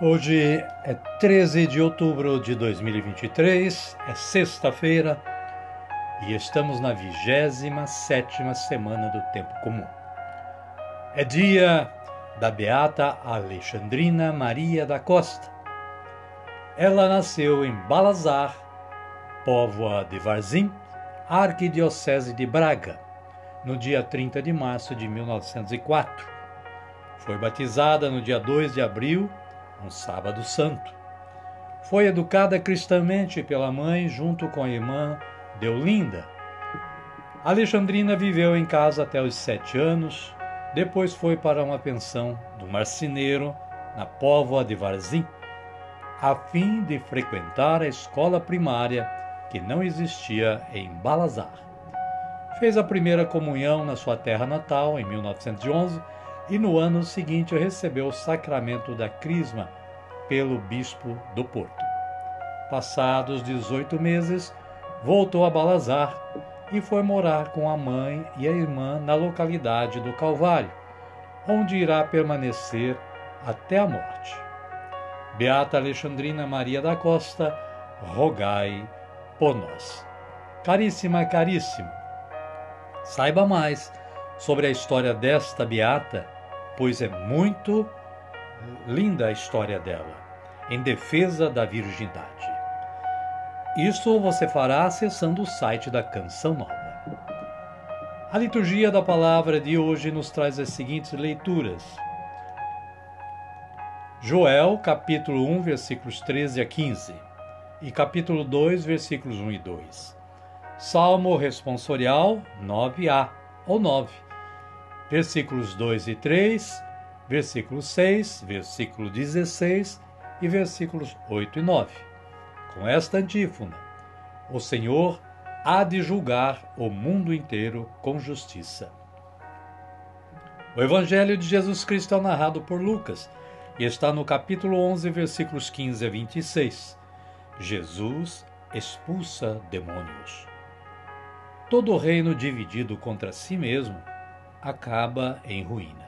Hoje é 13 de outubro de 2023, é sexta-feira e estamos na 27 semana do Tempo Comum. É dia da Beata Alexandrina Maria da Costa. Ela nasceu em Balazar, Póvoa de Varzim, Arquidiocese de Braga, no dia 30 de março de 1904. Foi batizada no dia 2 de abril um sábado santo. Foi educada cristamente pela mãe junto com a irmã Deolinda. Alexandrina viveu em casa até os sete anos, depois foi para uma pensão do marceneiro na Póvoa de Varzim, a fim de frequentar a escola primária que não existia em Balazar. Fez a primeira comunhão na sua terra natal em 1911 e no ano seguinte recebeu o sacramento da Crisma pelo bispo do Porto. Passados 18 meses, voltou a Balazar e foi morar com a mãe e a irmã na localidade do Calvário, onde irá permanecer até a morte. Beata Alexandrina Maria da Costa, rogai por nós. Caríssima, caríssimo, saiba mais sobre a história desta beata pois é muito linda a história dela, em defesa da virgindade. Isso você fará acessando o site da Canção Nova. A liturgia da palavra de hoje nos traz as seguintes leituras. Joel, capítulo 1, versículos 13 a 15, e capítulo 2, versículos 1 e 2. Salmo responsorial 9a ou 9 versículos 2 e 3, versículo 6, versículo 16 e versículos 8 e 9. Com esta antífona: O Senhor há de julgar o mundo inteiro com justiça. O Evangelho de Jesus Cristo é narrado por Lucas e está no capítulo 11, versículos 15 a 26. Jesus expulsa demônios. Todo reino dividido contra si mesmo acaba em ruínas.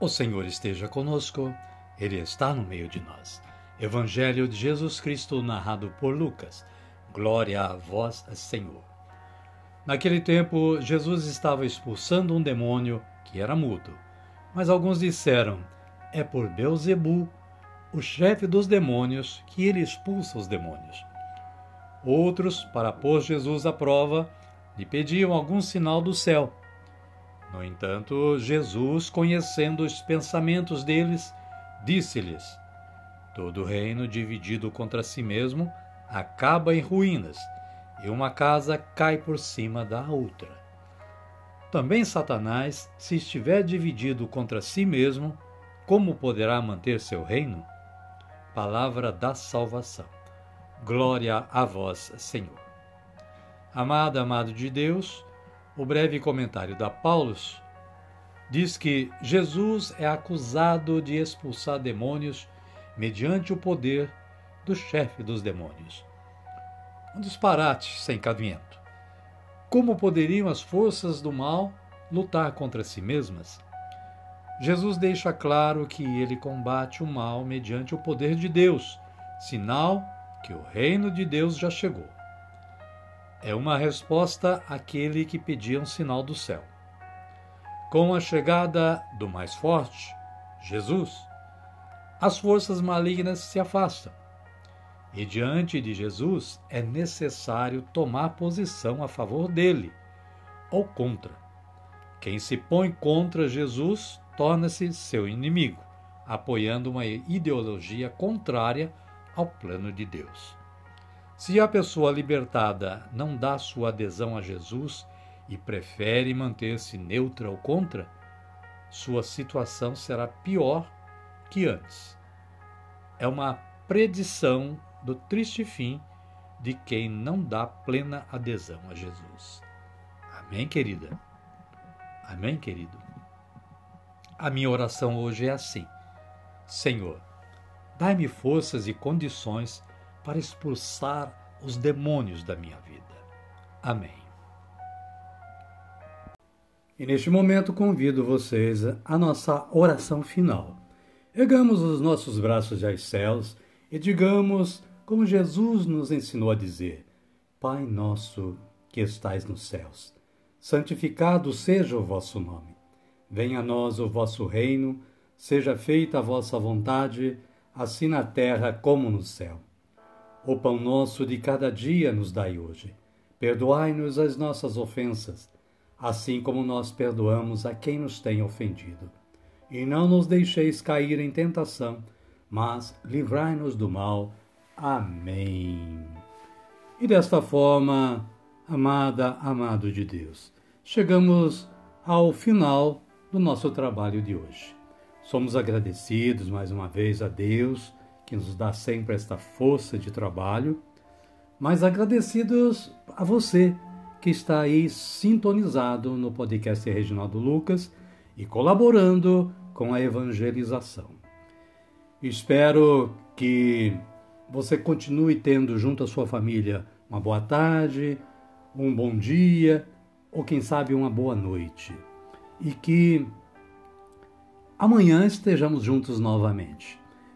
O Senhor esteja conosco, Ele está no meio de nós. Evangelho de Jesus Cristo, narrado por Lucas. Glória a vós, Senhor. Naquele tempo, Jesus estava expulsando um demônio que era mudo. Mas alguns disseram: É por Beuzebu, o chefe dos demônios, que ele expulsa os demônios. Outros, para pôr Jesus à prova, lhe pediam algum sinal do céu. No entanto, Jesus, conhecendo os pensamentos deles, disse-lhes: Todo reino dividido contra si mesmo acaba em ruínas, e uma casa cai por cima da outra. Também Satanás, se estiver dividido contra si mesmo, como poderá manter seu reino? Palavra da salvação. Glória a vós, Senhor. Amada, amado de Deus, o breve comentário da Paulus diz que Jesus é acusado de expulsar demônios mediante o poder do chefe dos demônios. Um disparate sem cabimento. Como poderiam as forças do mal lutar contra si mesmas? Jesus deixa claro que ele combate o mal mediante o poder de Deus, sinal que o reino de Deus já chegou é uma resposta àquele que pedia um sinal do céu. Com a chegada do mais forte, Jesus, as forças malignas se afastam. E diante de Jesus é necessário tomar posição a favor dele ou contra. Quem se põe contra Jesus torna-se seu inimigo, apoiando uma ideologia contrária ao plano de Deus. Se a pessoa libertada não dá sua adesão a Jesus e prefere manter-se neutra ou contra, sua situação será pior que antes. É uma predição do triste fim de quem não dá plena adesão a Jesus. Amém, querida? Amém, querido? A minha oração hoje é assim: Senhor, dai-me forças e condições para expulsar os demônios da minha vida. Amém. E neste momento convido vocês à nossa oração final. Ergamos os nossos braços aos céus e digamos, como Jesus nos ensinou a dizer: Pai nosso que estais nos céus, santificado seja o vosso nome. Venha a nós o vosso reino, seja feita a vossa vontade, assim na terra como no céu. O pão nosso de cada dia nos dai hoje. Perdoai-nos as nossas ofensas, assim como nós perdoamos a quem nos tem ofendido. E não nos deixeis cair em tentação, mas livrai-nos do mal. Amém. E desta forma, amada, amado de Deus, chegamos ao final do nosso trabalho de hoje. Somos agradecidos mais uma vez a Deus que nos dá sempre esta força de trabalho, mas agradecidos a você que está aí sintonizado no podcast Reginaldo Lucas e colaborando com a evangelização. Espero que você continue tendo junto à sua família uma boa tarde, um bom dia ou quem sabe uma boa noite. E que amanhã estejamos juntos novamente.